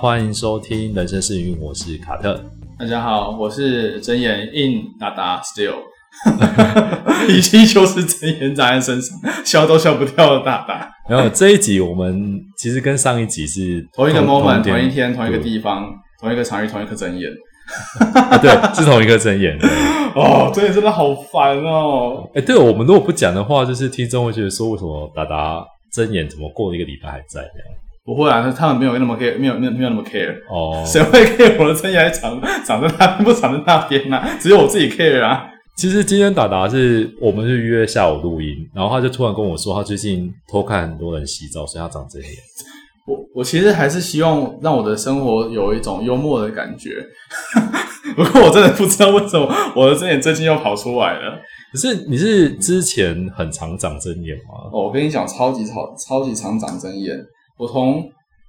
欢迎收听《人生是云》，我是卡特。大家好，我是睁眼硬达达 Still，已经就是睁眼长在身上，笑都笑不掉的达达。然后这一集我们其实跟上一集是同一个 moment，同同一天，同一个对地方，同一个场域，同一颗睁眼。啊对，是同一个睁眼。哦，睁眼真的好烦哦。哎，对，我们如果不讲的话，就是听众会觉得说，为什么达达睁眼怎么过了一个礼拜还在这样？不会啊，他们没有那么 care，没有没有没有那么 care。哦，谁会 care 我的睁眼还长长在那边不长在那边呢、只有我自己 care 啊。其实今天达达是我们是约下午录音，然后他就突然跟我说，他最近偷看很多人洗澡，所以他长睁眼。我我其实还是希望让我的生活有一种幽默的感觉，不过我真的不知道为什么我的睁眼最近又跑出来了。可是你是之前很常长睁眼吗？哦，我跟你讲，超级超超级常长睁眼。我从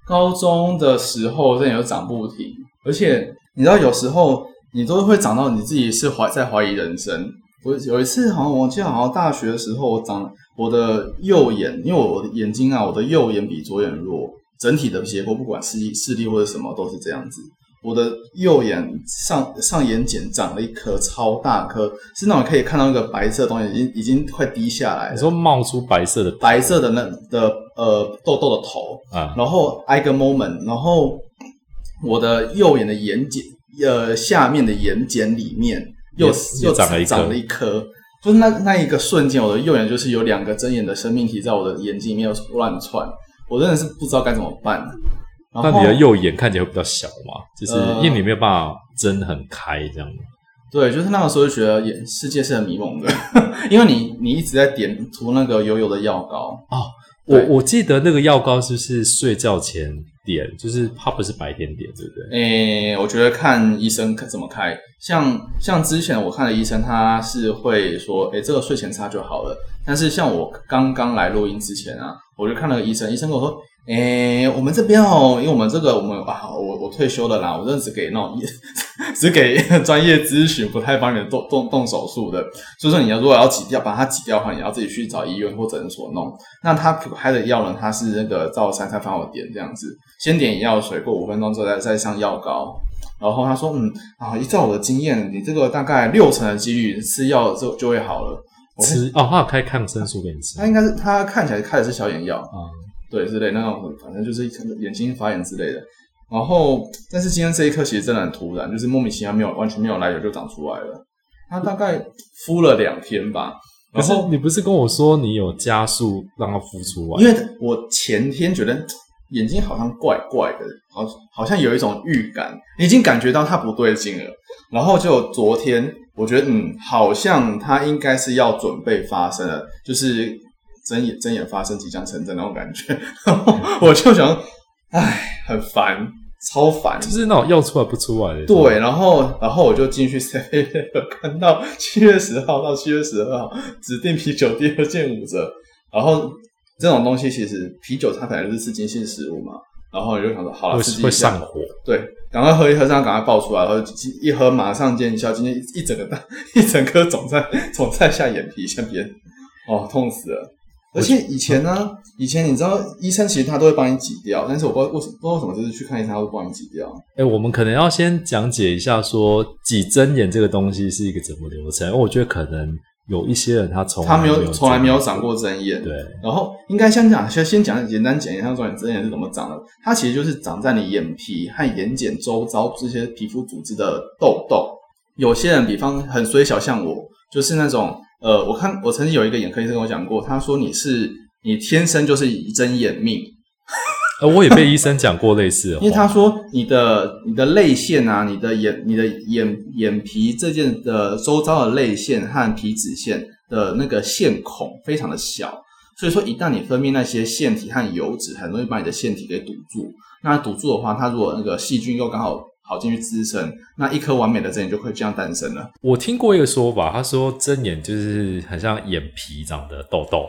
高中的时候真的有长不停，而且你知道，有时候你都会长到你自己是怀在怀疑人生。我有一次好像我记得好像大学的时候，我长我的右眼，因为我的眼睛啊，我的右眼比左眼弱，整体的结构不管视力视力或者什么都是这样子。我的右眼上上眼睑长了一颗超大颗，是那种可以看到那个白色的东西，已经已经快滴下来了。你说冒出白色的白色的那的呃痘痘的头，啊？然后挨个 moment，然后我的右眼的眼睑呃下面的眼睑里面又又长了一颗长了一颗，就是那那一个瞬间，我的右眼就是有两个睁眼的生命体在我的眼睛里面乱窜，我真的是不知道该怎么办。那你的右眼看起来会比较小嘛？就是呃因为你没有办法睁很开这样。对，就是那个时候就觉得眼世界是很迷蒙的，因为你你一直在点涂那个油油的药膏哦，我我记得那个药膏是不是睡觉前点，就是它不是白天点，对不对？诶、我觉得看医生怎么开。像像之前我看的医生，他是会说，诶、这个睡前擦就好了。但是像我刚刚来录音之前啊，我就看了个医生，医生跟我说，诶、我们这边哦，因为我们这个我们啊，我我退休了啦，我这只给那种 只给 专业咨询，不太帮你动动动手术的。所以说你要如果要挤掉，把它挤掉的话，你要自己去找医院或诊所弄。那他开的药呢，他是那个照三餐饭后点这样子，先点药水，过五分钟之后再再上药膏。然后他说，嗯啊，依照我的经验，你这个大概六成的几率吃药就就会好了。我吃哦，他有开抗生素给你吃他应该是他看起来开的是消炎药，啊？对之类那种，反正就是眼睛发炎之类的。然后，但是今天这一颗其实真的很突然，就是莫名其妙没有完全没有来由就长出来了。他大概敷了两天吧，可是然后你不是跟我说你有加速让它孵出来？因为我前天觉得眼睛好像怪怪的，好好像有一种预感，你已经感觉到它不对劲了。然后就昨天，我觉得嗯，好像它应该是要准备发生了，就是睁眼睁眼发生即将成真那种感觉。然 后我就想，唉，很烦，超烦。就是那种要出来不出来的。对，然后然后我就进去看到七月十号到七月十二号指定啤酒第二件五折，然后这种东西其实啤酒它本来就是刺激性食物嘛，然后你就想说好了，会刺激一下会上，火。对，赶快喝一喝，这样赶快爆出来，然后一喝马上见效，今天一一整个大 一整颗肿在肿在下眼皮下边，哦，痛死了。而且以前呢，以前你知道医生其实他都会帮你挤掉，但是我不知道为什么，不知道为什么就是去看医生他会帮你挤掉。哎，我们可能要先讲解一下，说挤针眼这个东西是一个怎么流程。因为我觉得可能有一些人他从来他没有有从来没有长过针眼，对，然后应该先讲，先先讲简单讲一下，说你针眼是怎么长的。它其实就是长在你眼皮和眼睑周遭这些皮肤组织的痘痘。有些人，比方很衰小，像我，就是那种呃，我看我曾经有一个眼科医生跟我讲过，他说你是你天生就是一睁眼命，呃，我也被医生讲过类似的，因为他说你的你的泪腺啊，你的眼你的眼眼皮这件的周遭的泪腺和皮脂腺的那个腺孔非常的小，所以说一旦你分泌那些腺体和油脂，很容易把你的腺体给堵住。那堵住的话，它如果那个细菌又刚好跑进去滋生，那一颗完美的针眼就会这样诞生了。我听过一个说法，他说针眼就是很像眼皮长的痘痘。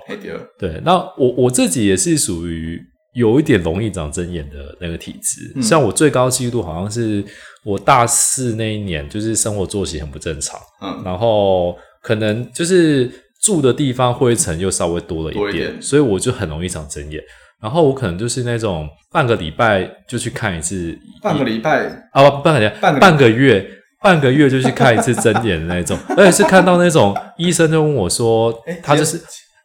对，那我我自己也是属于有一点容易长针眼的那个体质。嗯。像我最高记录好像是我大四那一年，就是生活作息很不正常，嗯，然后可能就是住的地方灰尘又稍微多了一点，所以我就很容易长针眼。然后我可能就是那种半个礼拜就去看一次，半个礼拜啊不半个礼拜半个半个月半个月就去看一次针眼的那种，而且是看到那种医生就问我说哎，他就是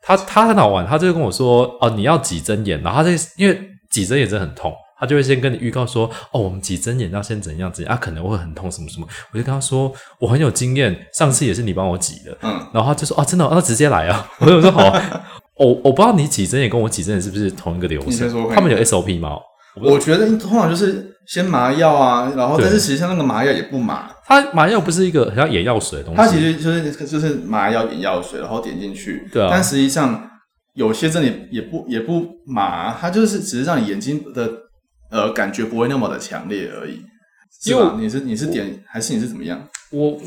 他他很好玩，他就跟我说哦你要挤针眼，然后他这因为挤针眼真的很痛。他就会先跟你预告说，哦，我们挤针眼要先怎样怎样，啊，可能会很痛什么什么。我就跟他说，我很有经验，上次也是你帮我挤的。嗯，然后他就说，哦，真的哦，那直接来啊。我就说好啊，我我不知道你挤针眼跟我挤针眼是不是同一个流程？他们有 SOP 吗？我觉得通常就是先麻药啊，然后但是实际上那个麻药也不麻，它麻药不是一个很像眼药水的东西，它其实就是就是麻药眼药水，然后点进去。对啊但实际上有些真的也也不也不麻，它就是只是让你眼睛的呃感觉不会那么的强烈而已。是因为吧？你是你是点还是你是怎么样？我我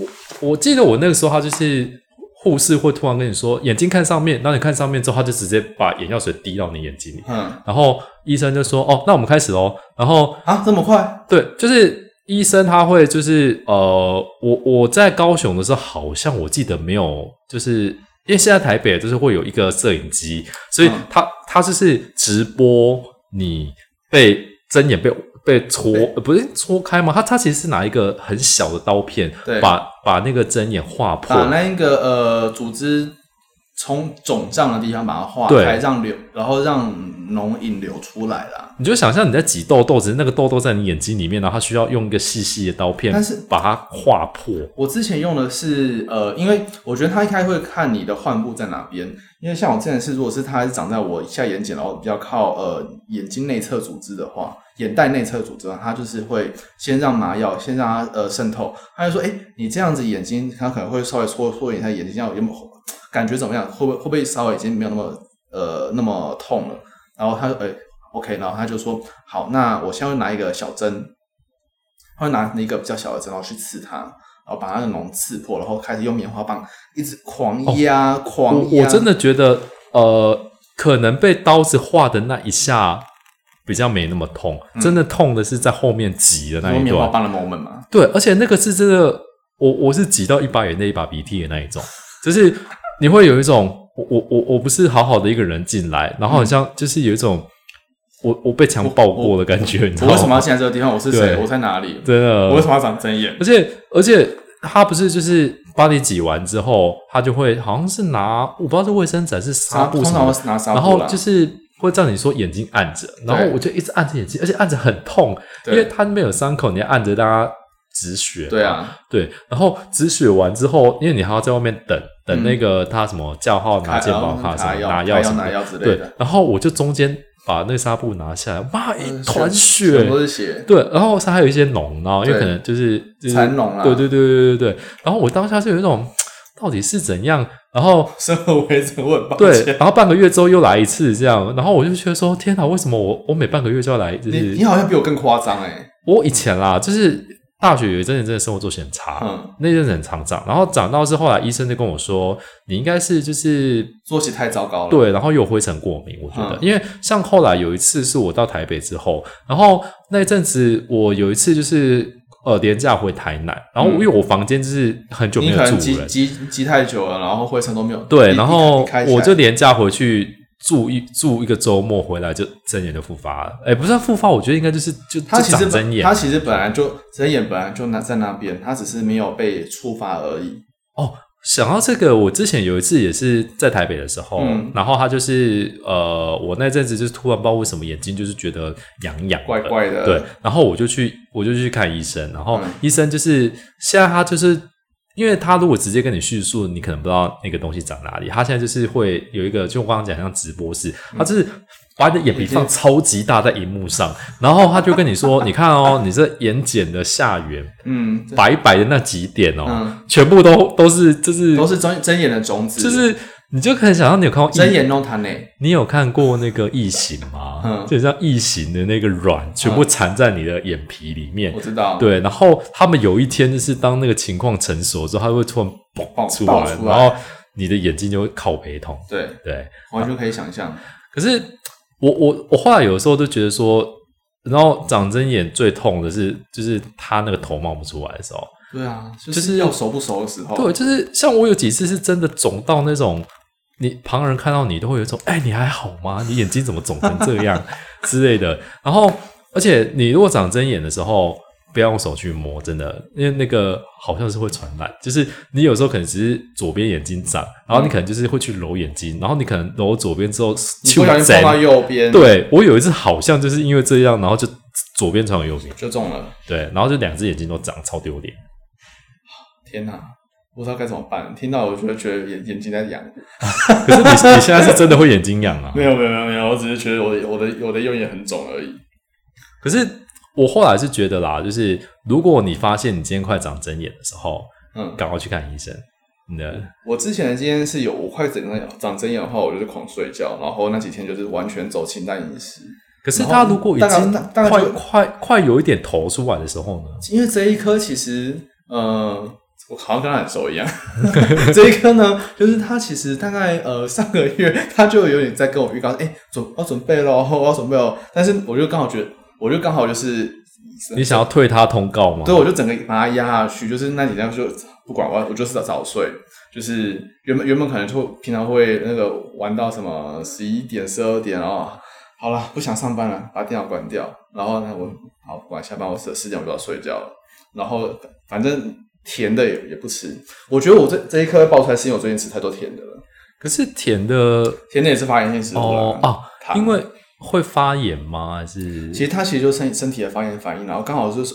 我记得我那个时候，他就是护士会突然跟你说眼睛看上面，然后你看上面之后，他就直接把眼药水滴到你眼睛里，嗯然后医生就说：“哦，那我们开始喽。”然后啊，这么快？对，就是医生他会就是呃，我我在高雄的时候，好像我记得没有，就是因为现在台北就是会有一个摄影机，所以嗯他他就是直播你被睁眼被被戳，呃不是戳开吗？他他其实是拿一个很小的刀片，把把那个针眼划破。把，那一个呃组织从肿胀的地方把它化开，让流，然后让脓引流出来啦。你就想象你在挤痘痘，只是那个痘痘在你眼睛里面，然后它需要用一个细细的刀片，但是把它划破。我之前用的是呃，因为我觉得他一开会看你的患部在哪边，因为像我之前是，如果是它是长在我下眼睑，然后比较靠呃眼睛内侧组织的话，眼袋内侧组织的话，它就是会先让麻药先让它呃渗透，他就说，哎，你这样子眼睛，他可能会稍微搓搓一下眼睛，这样有没有感觉怎么样？会不会会不会稍微已经没有那么呃那么痛了？然后他说哎 OK，然后他就说好，那我现在会拿一个小针，他会拿一个比较小的针，然后去刺它，然后把它的脓刺破，然后开始用棉花棒一直狂压、我狂压。我真的觉得，呃，可能被刀子划的那一下比较没那么痛，真的痛的是在后面挤的那一段。用棉花棒的 moment 嘛，对，而且那个是真的，我我是挤到一把眼泪一把鼻涕的那一种，就是你会有一种，我我我我不是好好的一个人进来，然后好像就是有一种我我被强暴过的感觉，你知道吗？我为什么要进来这个地方？我是谁？对我在哪里？真的？我为什么要长针眼？而且而且他不是就是把你挤完之后，他就会好像是拿我不知道是卫生纸还是纱布通什么的，常会拿纱布然后就是会叫你说眼睛按着，然后我就一直按着眼睛，而且按着很痛，因对为它没有伤口，你要按着让它止血。对，啊，对，然后止血完之后，因为你还要在外面等等那个他什么叫号拿健保卡什么嗯拿药拿药什么的。拿药之类对的，，然后我就中间把那个纱布拿下来，哇，一团全血部，都是血。对，然后它还有一些脓，然后因为可能就是就是蚕脓啊。对对对对对对。然后我当下是有一种到底是怎样，然后生而为人，我很抱对，然后半个月之后又来一次这样，然后我就觉得说天哪，为什么我我每半个月就要来？就是你你好像比我更夸张哎，我以前啦，就是大学有一阵子真的生活作息很差，嗯那阵子很常长，然后长到是后来医生就跟我说，你应该是就是作息太糟糕了。对，然后又有灰尘过敏，我觉得，嗯因为像后来有一次是我到台北之后，然后那一阵子我有一次就是呃廉价回台南，然后因为我房间就是很久没有住人，积积积太久了，然后灰尘都没有。对，然后我就廉价回去。住一住一个周末回来就睁眼就复发了，哎，不是复发，我觉得应该就是就就它其实长针眼。它其实本来就睁眼本来就那在那边，他只是没有被触发而已。哦，想到这个，我之前有一次也是在台北的时候，嗯。然后他就是呃，我那阵子就是突然不知道为什么眼睛就是觉得痒痒，怪怪的。对，然后我就去我就去看医生，然后嗯。医生就是现在他就是。因为他如果直接跟你叙述，你可能不知道那个东西长哪里。他现在就是会有一个，就我刚刚讲像直播室，他就是把你的眼皮放超级大在荧幕上，然后他就跟你说：“ 你看哦，你这眼睑的下缘嗯，白白的那几点哦，嗯。全部都都是就是都是睁睁眼的种子，就是，你就可以想象你有看过异，针眼弄堂内。你有看过那个异形吗？嗯就像异形的那个卵全部缠在你的眼皮里面。我知道，，对，然后他们有一天就是当那个情况成熟之后，它会突然爆爆出来，然后你的眼睛就会靠陪同。对，对，完全可以想象。可是我我我后来有时候都觉得说，然后长针眼最痛的是就是它那个头冒不出来的时候。对啊，就就是是要熟不熟的时候。对，就是像我有几次是真的肿到那种你旁人看到你都会有一种，哎，你还好吗？你眼睛怎么肿成这样 之类的。然后，而且你如果长针眼的时候，不要用手去摸，真的，因为那个好像是会传染。就是你有时候可能只是左边眼睛长，然后你可能就是会去揉眼睛，然后你可能揉左边之后，你不小心碰到右边。对我有一次好像就是因为这样，然后就左边传右边，就中了。对，然后就两只眼睛都长，超丢脸。天哪！不知道该怎么办，听到我就觉得眼眼睛在痒。可是你你现在是真的会眼睛痒啊？没有没有没有没有，我只是觉得我的我的我的右眼很肿而已。可是我后来是觉得啦，就是如果你发现你今天快长针眼的时候，嗯，赶快去看医生。的，我之前今天是有我快整个长针眼的话，我就是狂睡觉，然后那几天就是完全走清淡饮食。可是他如果已经快快快有一点头出来的时候呢？因为这一颗其实呃。我好像跟他很熟一样。这一颗呢，就是他其实大概呃上个月他就有点在跟我预告，哎，准要准备喽，我要准备哦。但是我就刚好觉得，我就刚好就是你想要退他通告吗？对，我就整个把他压下去，就是那几天就不管我，我就是早睡，就是原本原本可能就平常会那个玩到什么十一点十二点哦，好了，不想上班了，把电脑关掉，然后呢，我好不管下班，我十十点我就要睡觉了，然后反正。甜的也也不吃，我觉得我这这一颗爆出来是因为我最近吃太多甜的了。可是甜的，甜的也是发炎性食物哦哦，因为会发炎吗？还是？其实它其实就是身身体的发炎反应，然后刚好就是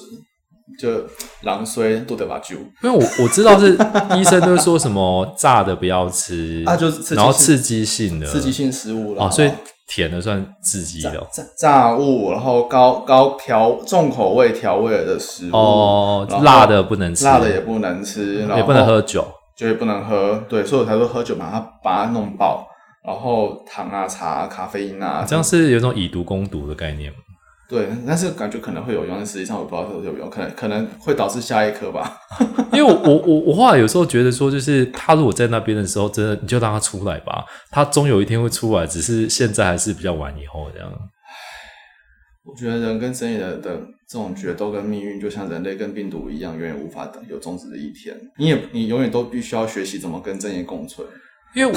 就狼衰多得把酒。因为我我知道是医生都说什么炸的不要吃，啊，就是然后刺激性的刺激性食物了哦，所以。甜的算刺激的，炸炸物，然后高高调重口味调味的食物哦，辣的不能吃，辣的也不能吃，也不能喝酒，就也不能喝，对，所以我才说喝酒把它把它弄爆，然后糖啊、茶、咖啡因啊，这样是有种以毒攻毒的概念吗？对，但是感觉可能会有用，但实际上我不知道有没有用，可能可能会导致下一颗吧。因为我我我我后来有时候觉得说，就是他如果在那边的时候，真的你就让他出来吧，他终有一天会出来，只是现在还是比较晚以后这样。我觉得人跟生意的的这种决斗跟命运，就像人类跟病毒一样，永远无法等有终止的一天。你也你永远都必须要学习怎么跟正义共存。因为，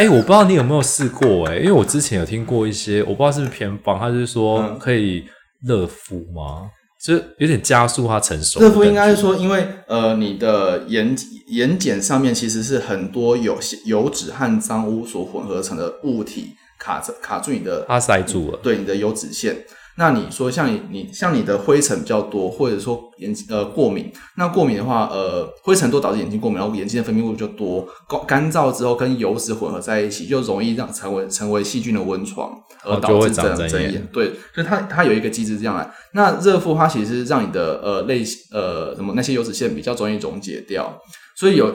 哎，我不知道你有没有试过，哎，因为我之前有听过一些，我不知道是不是偏方，他就是说可以热敷吗？就有点加速它成熟。热敷应该是说，因为呃，你的眼眼睑上面其实是很多有油脂和脏污所混合成的物体卡着卡住你的，它塞住了，对你的油脂腺。那你说像你你像你的灰尘比较多，或者说眼呃过敏，那过敏的话，呃灰尘多导致眼睛过敏，然后眼睛的分泌物就多，干干燥之后跟油脂混合在一起，就容易让成为成为细菌的温床，而导致整睁眼。对，所以它它有一个机制这样来。那热敷它其实是让你的呃类呃什么那些油脂腺比较容易溶解掉，所以有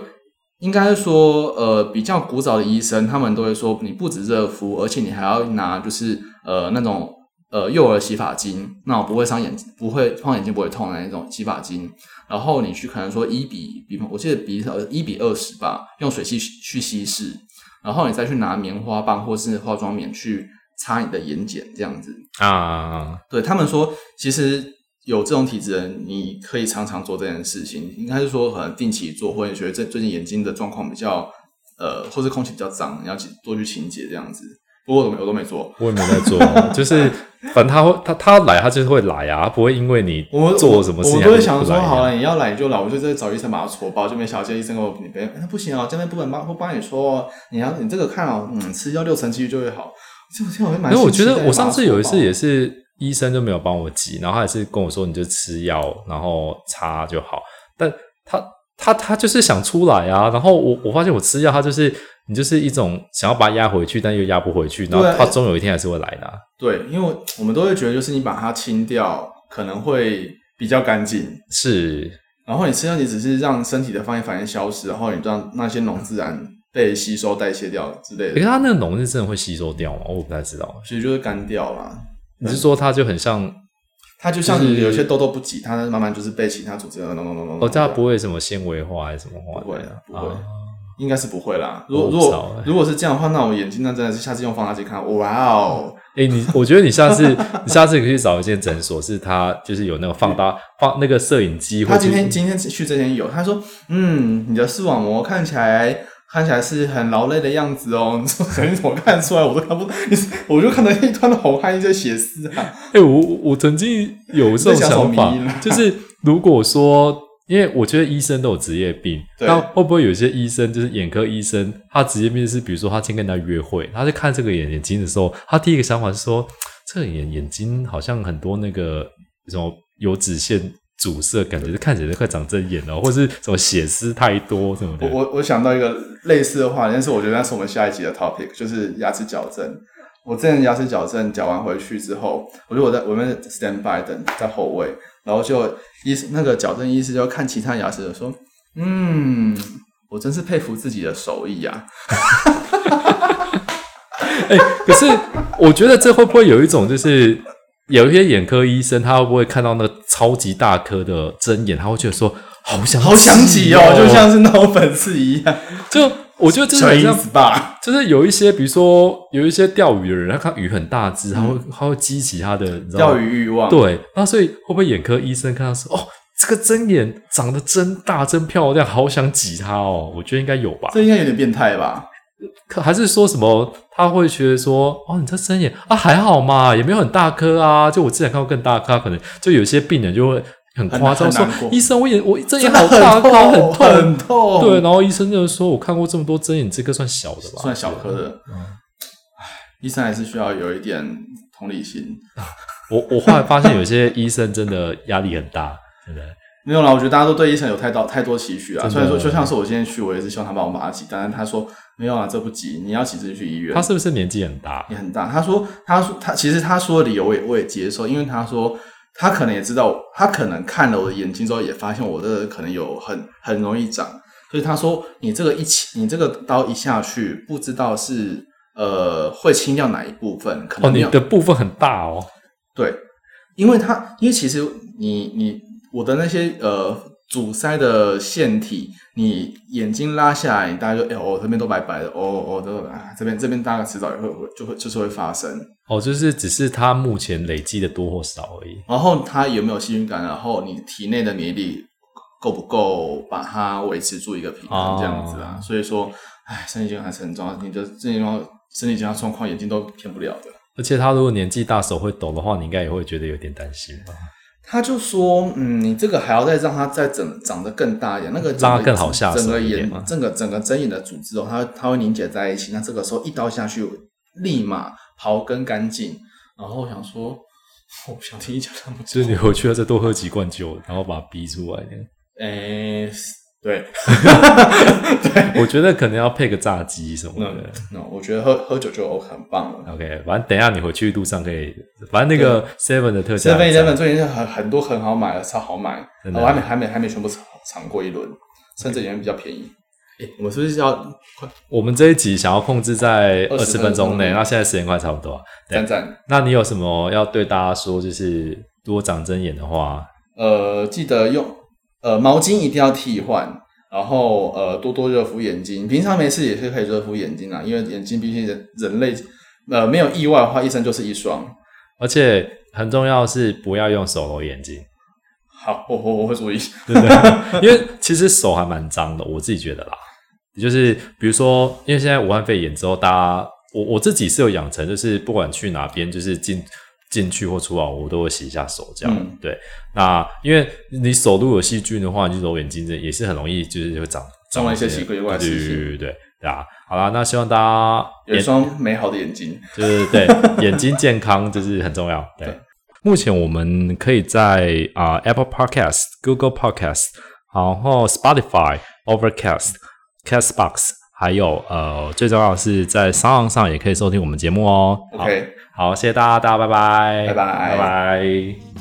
应该说呃比较古早的医生他们都会说，你不止热敷，而且你还要拿就是呃那种。呃，幼儿洗发精，那不会伤眼睛，不会碰眼睛不会痛的那种洗发精。然后你去可能说一比比，我记得比呃一比二十吧，用水去去稀释，然后你再去拿棉花棒或是化妆棉去擦你的眼睑，这样子啊。对他们说，其实有这种体质人，你可以常常做这件事情，应该是说可能定期做，或者觉得最最近眼睛的状况比较呃，或是空气比较脏，你要去多去清洁这样子。我都没我都没做，我也没在做，就是反正他会他他来他就会来啊，不会因为你我做什么事情，我都会想说好了，你要来你就来，我就在找医生把它戳爆，就没想到医生跟我你别那不行啊，这边不能帮不帮你说，你要你这个看哦，嗯，吃药六成几率就会好。这这我会蛮，因为我觉得我上次有一次也是医生就没有帮我挤，然后他也是跟我说你就吃药然后擦就好，但他他他就是想出来啊，然后我我发现我吃药他就是。你就是一种想要把它压回去，但又压不回去，然后它终有一天还是会来的。对，因为我们都会觉得，就是你把它清掉，可能会比较干净。是，然后你吃药，你只是让身体的发炎反应消失，然后你让那些脓自然被吸收代谢掉之类的。可是它那个脓是真的会吸收掉吗？我不太知道。其实就是干掉啦。你是说它就很像？它就像有些痘痘不挤，它慢慢就是被其他组织弄弄弄弄。哦，它不会什么纤维化还是什么化？不会，不会。应该是不会啦。如果如果如果是这样的话，那我眼睛那真的是下次用放大镜看，哇哦！哎，你我觉得你下次你下次可以去找一间诊所，是他就是有那个放大放那个摄影机。他今天今天去之前有，他说，嗯，你的视网膜看起来看起来是很劳累的样子哦。你 说你怎么看出来？我都看不，你 我就看到一团的红汗，一些血丝啊。哎、我我曾经有这种想法 就是如果说，因为我觉得医生都有职业病，那会不会有一些医生就是眼科医生，他职业病是比如说他今天跟人家约会，他在看这个眼眼睛的时候，他第一个想法是说，这个眼眼睛好像很多那个什么油脂腺阻塞，感觉是看起来快长针眼了，或是什么血丝太多什么的。我我我想到一个类似的话，但是我觉得那是我们下一集的 topic，就是牙齿矫正。我之前牙齿矫正矫完回去之后，我就我在我们 stand by 等在后位，然后就医那个矫正医师就看其他牙齿的说，嗯，我真是佩服自己的手艺啊。哎、可是我觉得这会不会有一种就是？有一些眼科医生，他会不会看到那个超级大颗的针眼，他会觉得说好想好想挤哦，就像是那种粉刺一样，就我觉得这是小很像英子吧。就是有一些，比如说有一些钓鱼的人，他看鱼很大只，他会他会激起他的钓鱼欲望，对，那所以会不会眼科医生看到说，哦，这个针眼长得真大真漂亮，好想挤它哦？我觉得应该有吧，这应该有点变态吧？可还是说什么他会觉得说，哦，你这针眼啊还好嘛，也没有很大颗啊，就我之前看过更大颗啊，可能就有些病人就会很夸张说医生我眼我针眼好大颗，痛，很痛。很痛。对，然后医生就说：“我看过这么多针眼，这个算小的吧？算小颗的。嗯医生还是需要有一点同理心。我我后来发现有些医生真的压力很大，真的。没有啦，我觉得大家都对医生有太多太多期许啊。虽然说，就像是我今天去，我也是希望他帮我把它挤，但是他说没有啊，这不急，你要挤自己去医院。他是不是年纪很大？也很大。他说，他说他其实他说的理由我也我也接受，因为他说他可能也知道，他可能看了我的眼睛之后，也发现我的可能有很很容易长，所以他说你这个一起，你这个刀一下去，不知道是呃会清掉哪一部分，可哦，你能没有、的部分很大哦。对，因为他因为其实你你我的那些呃阻塞的腺体，你眼睛拉下来，你大家就哎、哦这边都白白的，哦哦都啊这边这边大概迟早也会会就会就是会发生。哦，就是只是它目前累积的多或少而已。然后它有没有细菌感染，然后你体内的免疫力够不够把它维持住一个平衡，这样子啊。所以说，哎，身体健康还是很重要。你的身体状况、身体健康状况，眼睛都骗不了的。而且他如果年纪大手会抖的话，你应该也会觉得有点担心吧？他就说，嗯，你这个还要再让它再整长得更大一点，那个整个让它更好下手整个眼整个整个睁眼的组织哦，它它会凝结在一起。那这个时候一刀下去，立马刨根干净。然后我想说，我不想听你讲那么多就是。你回去要再多喝几罐酒，然后把它逼出来。诶，对，我觉得可能要配个炸鸡什么那的。那我觉得喝喝酒就很棒了。OK，反正等一下你回去路上可以，反正那个 Seven 的特价 Seven 很 Eleven，最近很很多很好买的，超好买，真的我还没还没还没全部尝尝过一轮，甚至也比较便宜。诶，我们是不是要快我们这一集想要控制在二20十分钟内，那现在时间快差不多啊。对赞赞？那你有什么要对大家说？就是如果长针眼的话，呃，记得用呃毛巾一定要替换，然后呃多多热敷眼睛。平常没事也是可以热敷眼睛啊，因为眼睛毕竟人人类呃没有意外的话，一生就是一双。而且很重要的是不要用手揉眼睛，好，我我我会注意。对不对？因为其实手还蛮脏的，我自己觉得啦。就是比如说，因为现在武汉肺炎之后，大家我我自己是有养成，就是不管去哪边，就是进进去或出来，我都会洗一下手，这样、嗯对。那因为你手如果有细菌的话，你就揉眼睛，这也是很容易就是会长长了一些细菌怪怪的对对对对啊！好啦，那希望大家有一双美好的眼睛。就是对眼睛健康，就是很重要。对，对目前我们可以在啊、Apple Podcast、Google Podcast，然后 Spotify、Overcast、Castbox，还有呃最重要的是在商岸上也可以收听我们节目哦。好 OK，好，谢谢大家，大家拜拜，拜拜拜拜。